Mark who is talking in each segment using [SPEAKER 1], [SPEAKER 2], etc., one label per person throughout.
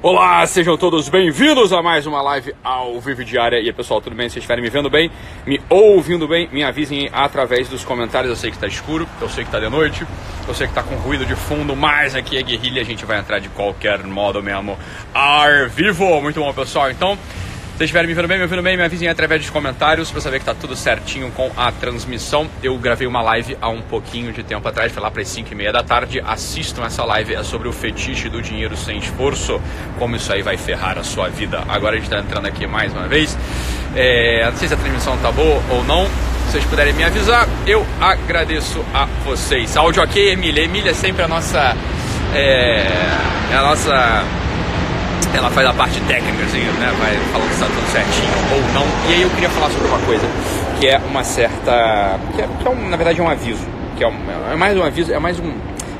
[SPEAKER 1] Olá, sejam todos bem-vindos a mais uma live ao vivo diária. E aí, pessoal, tudo bem? Se vocês estiverem me vendo bem, me ouvindo bem, me avisem através dos comentários. Eu sei que está escuro, eu sei que está de noite, eu sei que está com ruído de fundo, mas aqui é guerrilha, a gente vai entrar de qualquer modo mesmo. Ar vivo! Muito bom, pessoal. Então, vocês estiverem me vendo bem, me ouvindo bem, me avisem através dos comentários para saber que tá tudo certinho com a transmissão. Eu gravei uma live há um pouquinho de tempo atrás, foi lá para as 5 e meia da tarde. Assistam essa live, é sobre o fetiche do dinheiro sem esforço, como isso aí vai ferrar a sua vida. Agora a gente está entrando aqui mais uma vez. É, não sei se a transmissão tá boa ou não. Se vocês puderem me avisar, eu agradeço a vocês. Áudio ok, Emília. Emília é sempre a nossa. É, é a nossa ela faz a parte técnica, assim, né? Vai falando se está tudo certinho ou não. E aí eu queria falar sobre uma coisa que é uma certa. que é, que é um, na verdade é um aviso. Que é, um, é mais um aviso, é mais um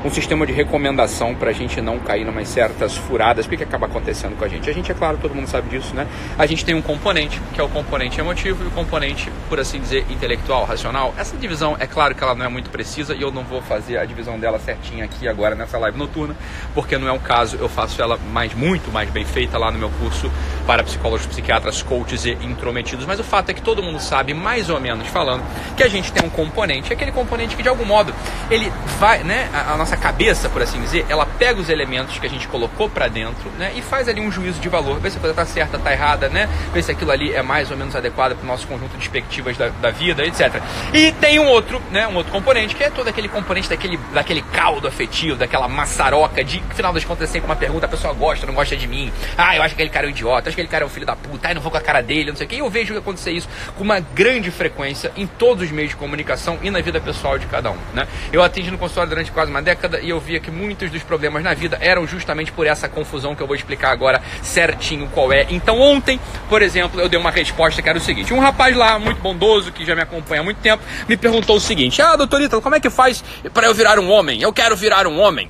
[SPEAKER 1] um sistema de recomendação para a gente não cair em certas furadas. O que, que acaba acontecendo com a gente? A gente, é claro, todo mundo sabe disso, né? A gente tem um componente, que é o componente emotivo, e o componente, por assim dizer, intelectual, racional. Essa divisão, é claro que ela não é muito precisa e eu não vou fazer a divisão dela certinha aqui agora nessa live noturna, porque não é o caso, eu faço ela mais, muito mais bem feita lá no meu curso para psicólogos, psiquiatras, coaches e intrometidos. Mas o fato é que todo mundo sabe, mais ou menos falando, que a gente tem um componente, aquele componente que de algum modo ele vai, né, a, a nossa nossa cabeça, por assim dizer, ela pega os elementos que a gente colocou para dentro, né, e faz ali um juízo de valor, vê se a coisa tá certa, tá errada, né, vê se aquilo ali é mais ou menos adequado para o nosso conjunto de perspectivas da, da, vida, etc. E tem um outro, né, um outro componente que é todo aquele componente daquele, daquele caldo afetivo, daquela maçaroca de, no final das contas, é sempre uma pergunta, a pessoa gosta, não gosta de mim, ah, eu acho que aquele cara é um idiota, acho que aquele cara é um filho da puta, ah, não vou com a cara dele, não sei o que, e eu vejo acontecer isso com uma grande frequência em todos os meios de comunicação e na vida pessoal de cada um, né. Eu atendi no consultório durante quase uma década década e eu via que muitos dos problemas na vida eram justamente por essa confusão que eu vou explicar agora certinho qual é. Então ontem, por exemplo, eu dei uma resposta que era o seguinte: um rapaz lá, muito bondoso, que já me acompanha há muito tempo, me perguntou o seguinte: Ah, doutor Ítalo, como é que faz para eu virar um homem? Eu quero virar um homem.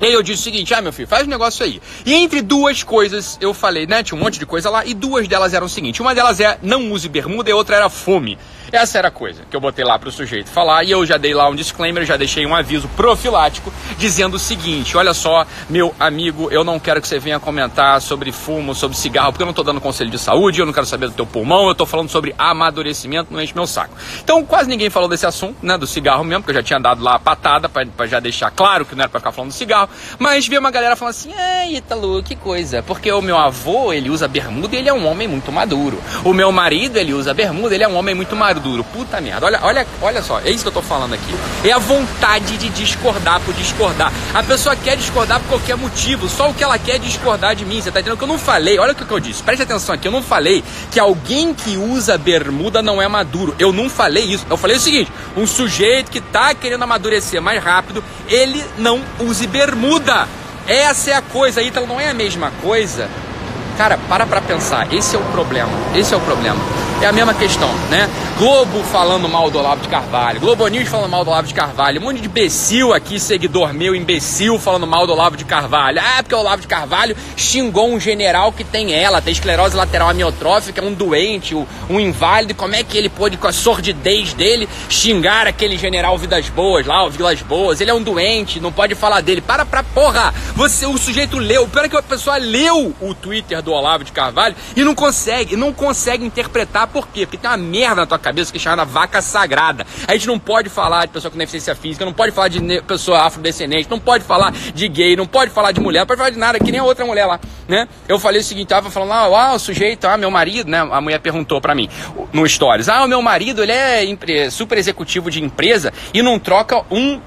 [SPEAKER 1] E aí eu disse o seguinte, ah meu filho, faz um negócio aí. E entre duas coisas eu falei, né, tinha um monte de coisa lá, e duas delas eram o seguinte, uma delas é não use bermuda e outra era fome. Essa era a coisa que eu botei lá para o sujeito falar e eu já dei lá um disclaimer, já deixei um aviso profilático dizendo o seguinte: olha só, meu amigo, eu não quero que você venha comentar sobre fumo, sobre cigarro, porque eu não estou dando conselho de saúde, eu não quero saber do teu pulmão, eu estou falando sobre amadurecimento, não enche meu saco. Então quase ninguém falou desse assunto, né, do cigarro mesmo, porque eu já tinha dado lá a patada para já deixar claro que não era para ficar falando do cigarro, mas vi uma galera falando assim: "Ai, Ítalo, que coisa, porque o meu avô, ele usa bermuda e ele é um homem muito maduro. O meu marido, ele usa bermuda, ele é um homem muito maduro duro. Puta merda. Olha, olha, olha só, é isso que eu tô falando aqui. É a vontade de discordar por discordar. A pessoa quer discordar por qualquer motivo. Só o que ela quer é discordar de mim. Você tá entendendo que eu não falei? Olha o que eu disse. Preste atenção aqui. Eu não falei que alguém que usa bermuda não é maduro. Eu não falei isso. Eu falei o seguinte: um sujeito que tá querendo amadurecer mais rápido, ele não use bermuda. Essa é a coisa. Então não é a mesma coisa. Cara, para pra pensar. Esse é o problema. Esse é o problema é a mesma questão, né? Globo falando mal do Olavo de Carvalho, Globo News falando mal do Olavo de Carvalho, um monte de imbecil aqui, seguidor meu, imbecil, falando mal do Olavo de Carvalho. Ah, porque o Olavo de Carvalho xingou um general que tem ela, tem esclerose lateral amiotrófica, um doente, um inválido, como é que ele pôde, com a sordidez dele, xingar aquele general Vidas Boas lá, o Vilas Boas? Ele é um doente, não pode falar dele. Para pra porra! Você, o sujeito leu, pior é que a pessoa leu o Twitter do Olavo de Carvalho e não consegue, não consegue interpretar por quê? Porque tem uma merda na tua cabeça que chama vaca sagrada. A gente não pode falar de pessoa com deficiência física, não pode falar de pessoa afrodescendente, não pode falar de gay, não pode falar de mulher, não pode falar de nada, que nem a outra mulher lá, né? Eu falei o seguinte, tava falando lá, ah, o sujeito, ah, meu marido, né? A mulher perguntou para mim no Stories, ah, o meu marido, ele é super executivo de empresa e não troca um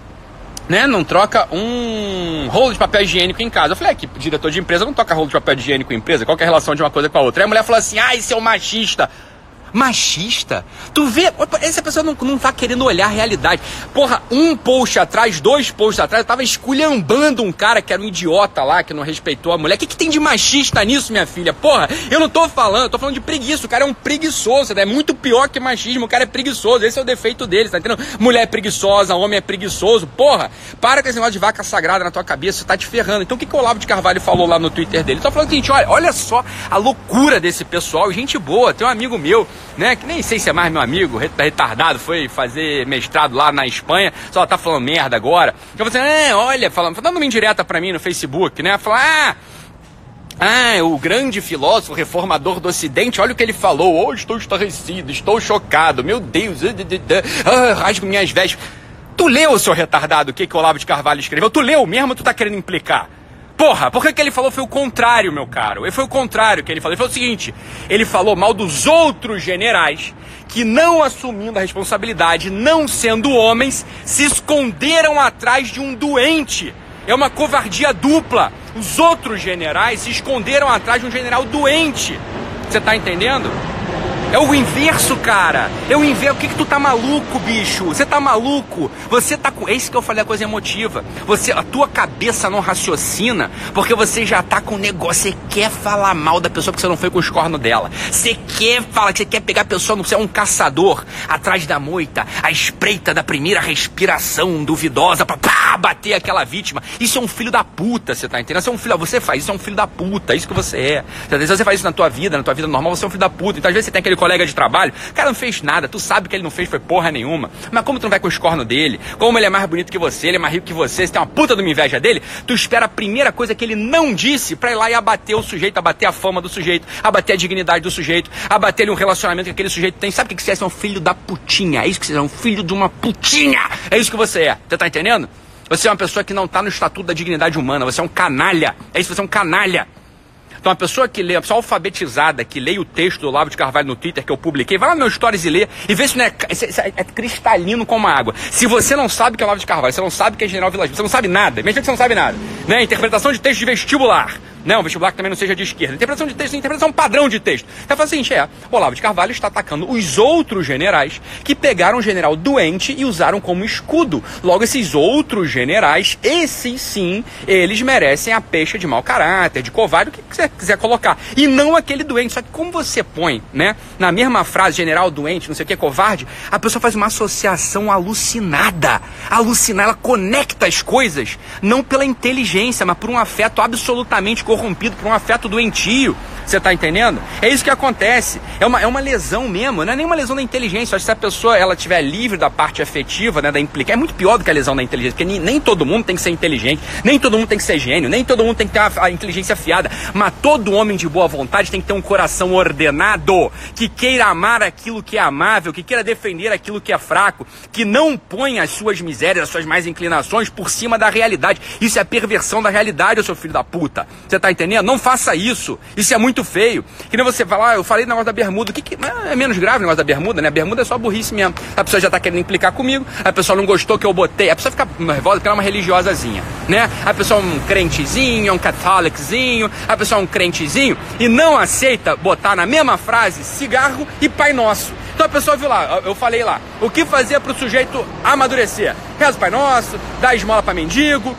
[SPEAKER 1] né, não troca um rolo de papel higiênico em casa. Eu falei, é que diretor de empresa não toca rolo de papel higiênico em empresa, qual é a relação de uma coisa com a outra? Aí a mulher falou assim, ah, esse é machista machista. Tu vê, essa pessoa não, não tá querendo olhar a realidade. Porra, um post atrás, dois posts atrás, eu tava esculhambando um cara que era um idiota lá, que não respeitou a mulher. O que, que tem de machista nisso, minha filha? Porra, eu não tô falando, eu tô falando de preguiça. O cara é um preguiçoso, é muito pior que machismo. O cara é preguiçoso, esse é o defeito dele, tá entendendo? Mulher é preguiçosa, homem é preguiçoso. Porra, para com esse negócio de vaca sagrada na tua cabeça, tá te ferrando. Então o que, que o Olavo de Carvalho falou lá no Twitter dele? Ele tá falando o seguinte: olha, olha só a loucura desse pessoal, gente boa. Tem um amigo meu né? Que nem sei se é mais meu amigo, retardado, foi fazer mestrado lá na Espanha, só tá falando merda agora. Eu falei assim, é, olha, falando, dando uma indireta pra mim no Facebook, né? Falar, ah, Ah, o grande filósofo reformador do Ocidente, olha o que ele falou. Oh, estou estarrecido, estou chocado, meu Deus, ah, rasgo minhas vestes. Tu leu, seu retardado, o que, que o Olavo de Carvalho escreveu? Tu leu mesmo tu tá querendo implicar? Porra, por que, que ele falou foi o contrário, meu caro? Ele foi o contrário que ele falou. Ele falou o seguinte: ele falou mal dos outros generais que, não assumindo a responsabilidade, não sendo homens, se esconderam atrás de um doente. É uma covardia dupla. Os outros generais se esconderam atrás de um general doente. Você tá entendendo? É o inverso, cara. É o inverso. O que, que tu tá maluco, bicho? Você tá maluco? Você tá com. É isso que eu falei a coisa emotiva. Você, a tua cabeça não raciocina porque você já tá com negócio. Você quer falar mal da pessoa porque você não foi com os cornos dela. Você quer falar que você quer pegar a pessoa, você é um caçador atrás da moita, à espreita da primeira respiração duvidosa pra pá, bater aquela vítima. Isso é um filho da puta, você tá entendendo? Você é um filho. Você faz isso, é um filho da puta. É isso que você é. Se você faz isso na tua vida, na tua vida normal, você é um filho da puta. Então às vezes você tem aquele colega de trabalho, o cara não fez nada, tu sabe que ele não fez foi porra nenhuma. Mas como tu não vai com os cornos dele, como ele é mais bonito que você, ele é mais rico que você, você tem uma puta de uma inveja dele, tu espera a primeira coisa que ele não disse pra ir lá e abater o sujeito, abater a fama do sujeito, abater a dignidade do sujeito, abater ele um relacionamento que aquele sujeito tem. Sabe o que você é? Você é um filho da putinha. É isso que você é, um filho de uma putinha. É isso que você é. Você tá entendendo? Você é uma pessoa que não tá no estatuto da dignidade humana. Você é um canalha. É isso, você é um canalha. Então, a pessoa que lê, a pessoa alfabetizada, que lê o texto do Olavo de Carvalho no Twitter que eu publiquei, vai lá no meu Stories e lê e vê se não é, é, é cristalino como a água. Se você não sabe que é Olavo de Carvalho, você não sabe que é General Vilas você não sabe nada, mesmo que você não sabe nada, né? Interpretação de texto de vestibular. Não, vestibular que também não seja de esquerda. Interpretação de texto, interpretação padrão de texto. Então fala assim, é, Olavo de Carvalho está atacando os outros generais que pegaram o general doente e usaram como escudo. Logo, esses outros generais, esses sim, eles merecem a peixe de mau caráter, de covarde, o que você quiser colocar. E não aquele doente. Só que como você põe, né, na mesma frase, general doente, não sei o que, covarde, a pessoa faz uma associação alucinada. Alucinada, ela conecta as coisas, não pela inteligência, mas por um afeto absolutamente corrompido por um afeto doentio. Você tá entendendo? É isso que acontece. É uma, é uma lesão mesmo, não é nem uma lesão da inteligência. Acho que se a pessoa ela estiver livre da parte afetiva, né, da implicar, é muito pior do que a lesão da inteligência, porque nem, nem, todo mundo tem que ser inteligente, nem todo mundo tem que ser gênio, nem todo mundo tem que ter a, a inteligência afiada, mas todo homem de boa vontade tem que ter um coração ordenado, que queira amar aquilo que é amável, que queira defender aquilo que é fraco, que não ponha as suas misérias, as suas mais inclinações por cima da realidade. Isso é a da realidade, seu filho da puta. Você tá entendendo? Não faça isso. Isso é muito feio. Que nem você falar, ah, eu falei negócio da bermuda. O que, que é menos grave o negócio da bermuda, né? A bermuda é só burrice mesmo. A pessoa já tá querendo implicar comigo, a pessoa não gostou que eu botei. A pessoa fica nervosa porque ela é uma religiosazinha, né? A pessoa é um crentezinho, é um católicozinho, a pessoa é um crentezinho e não aceita botar na mesma frase cigarro e Pai Nosso. Então a pessoa viu lá, eu falei lá, o que fazer para o sujeito amadurecer? Reza o Pai Nosso, dá esmola para mendigo,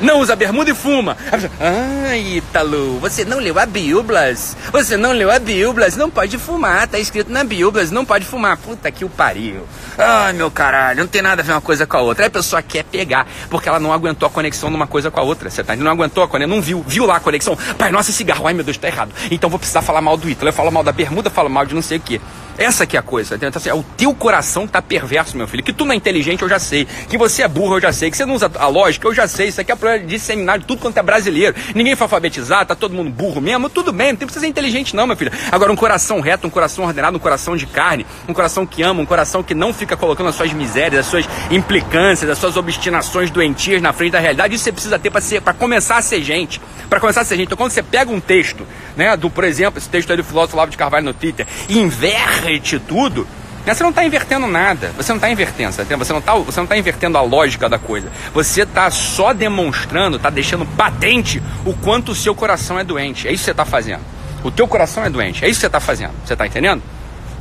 [SPEAKER 1] não usa bermuda e fuma. Ah, Ítalo, você não leu a Bíblas. Você não leu a Bíblas, não pode fumar. Tá escrito na Bíblas, não pode fumar. Puta que o pariu. Ai, meu caralho, não tem nada a ver uma coisa com a outra. Aí a pessoa quer pegar, porque ela não aguentou a conexão de uma coisa com a outra. Você tá Não aguentou a conexão, não viu, viu lá a conexão. Pai, nossa, cigarro. Ai, meu Deus, tá errado. Então vou precisar falar mal do Ítalo. Eu falo mal da bermuda, falo mal de não sei o quê. Essa que é a coisa. Então, assim, é o teu coração que tá perverso, meu filho. Que tu não é inteligente, eu já sei. Que você é burro, eu já sei. Que você não usa a lógica, eu já sei. Isso aqui é disseminar de tudo quanto é brasileiro. Ninguém foi alfabetizado, tá todo mundo burro mesmo. Tudo bem, não tem que ser inteligente, não, meu filho. Agora, um coração reto, um coração ordenado, um coração de carne, um coração que ama, um coração que não fica colocando as suas misérias, as suas implicâncias, as suas obstinações doentias na frente da realidade. Isso você precisa ter para começar a ser gente. Para começar a ser gente. Então, quando você pega um texto, né, do, por exemplo, esse texto aí do filósofo Lavo de Carvalho no Twitter, e inverte tudo, né, você não está invertendo nada. Você não está invertendo, você não está tá invertendo a lógica da coisa. Você está só demonstrando, está deixando patente o quanto o seu coração é doente. É isso que você está fazendo. O teu coração é doente. É isso que você está fazendo. Você está entendendo?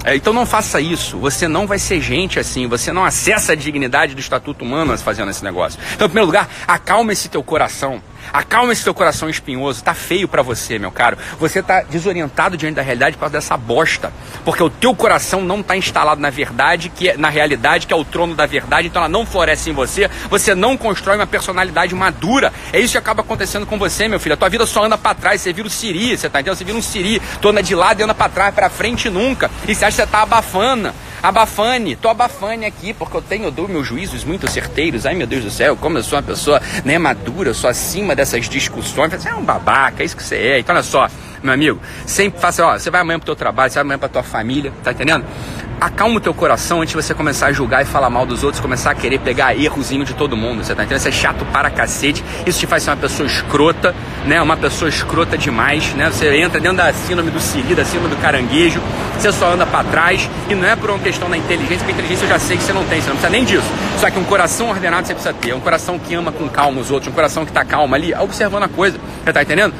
[SPEAKER 1] É, então não faça isso. Você não vai ser gente assim. Você não acessa a dignidade do estatuto humano fazendo esse negócio. Então, em primeiro lugar, acalma esse teu coração. Acalma esse teu coração espinhoso. Tá feio para você, meu caro. Você tá desorientado diante da realidade por causa dessa bosta. Porque o teu coração não tá instalado na verdade, que é, na realidade, que é o trono da verdade, então ela não floresce em você. Você não constrói uma personalidade madura. É isso que acaba acontecendo com você, meu filho. A tua vida só anda para trás. Você vira o siri, você tá entendendo? Você vira um siri. Tu anda de lado e anda para trás, para frente nunca. E você acha que você tá abafando. Abafane, tô abafane aqui, porque eu tenho, eu dou meus juízos muito certeiros. Ai meu Deus do céu, como eu sou uma pessoa né, madura, sou acima dessas discussões. Você é um babaca, é isso que você é. Então olha só, meu amigo, sempre faça, ó, você vai amanhã pro teu trabalho, você vai amanhã pra tua família, tá entendendo? Acalma o teu coração antes de você começar a julgar e falar mal dos outros, começar a querer pegar errozinho de todo mundo, você tá entendendo? Isso é chato para cacete, isso te faz ser uma pessoa escrota, né? Uma pessoa escrota demais, né? Você entra dentro da síndrome do siri, da síndrome do caranguejo, você só anda para trás e não é por uma questão da inteligência, porque inteligência eu já sei que você não tem, você não precisa nem disso. Só que um coração ordenado você precisa ter, um coração que ama com calma os outros, um coração que tá calmo ali, observando a coisa, você tá entendendo?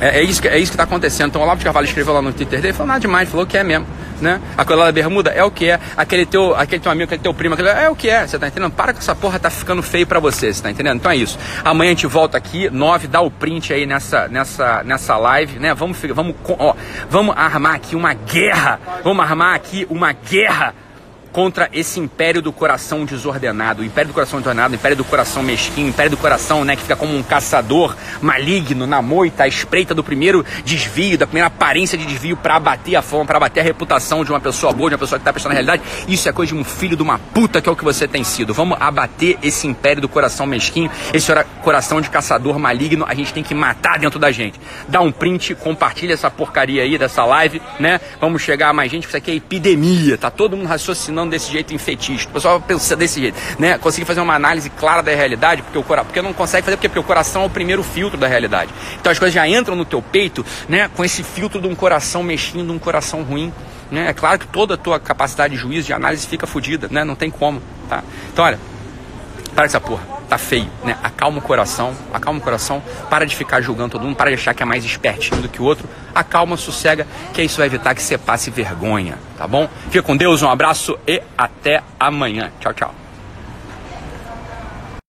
[SPEAKER 1] É, é, isso, que, é isso que está acontecendo. Então o Olavo de Carvalho escreveu lá no Twitter dele, falou nada demais, falou que é mesmo. Né? Aquela da bermuda é o que é, aquele teu, aquele teu amigo, aquele teu primo, aquele, é o que é, você tá entendendo? Para com essa porra, tá ficando feio para você, você tá entendendo? Então é isso. Amanhã a gente volta aqui, 9, dá o print aí nessa, nessa, nessa live, né? Vamos, vamos, ó, vamos armar aqui uma guerra, vamos armar aqui uma guerra contra esse império do coração desordenado, o império do coração desordenado, o império do coração mesquinho, o império do coração, né, que fica como um caçador maligno na moita, à espreita do primeiro desvio, da primeira aparência de desvio para abater a fama, para abater a reputação de uma pessoa boa, de uma pessoa que está prestando na realidade. Isso é coisa de um filho de uma puta que é o que você tem sido. Vamos abater esse império do coração mesquinho, esse coração de caçador maligno, a gente tem que matar dentro da gente. Dá um print, compartilha essa porcaria aí dessa live, né? Vamos chegar a mais gente, isso aqui é epidemia, tá todo mundo raciocinando desse jeito infetista. O pessoal pensa desse jeito, né? Conseguir fazer uma análise clara da realidade, porque o coração, porque não consegue fazer porque, porque o coração é o primeiro filtro da realidade. Então as coisas já entram no teu peito, né, com esse filtro de um coração mexendo, um coração ruim. Né? É claro que toda a tua capacidade de juízo, de análise fica fodida, né? Não tem como, tá? Então, olha, para essa porra, tá feio, né? Acalma o coração, acalma o coração, para de ficar julgando todo mundo, para de achar que é mais espertinho do que o outro. Acalma, sossega, que isso vai evitar que você passe vergonha, tá bom? Fica com Deus, um abraço e até amanhã. Tchau, tchau.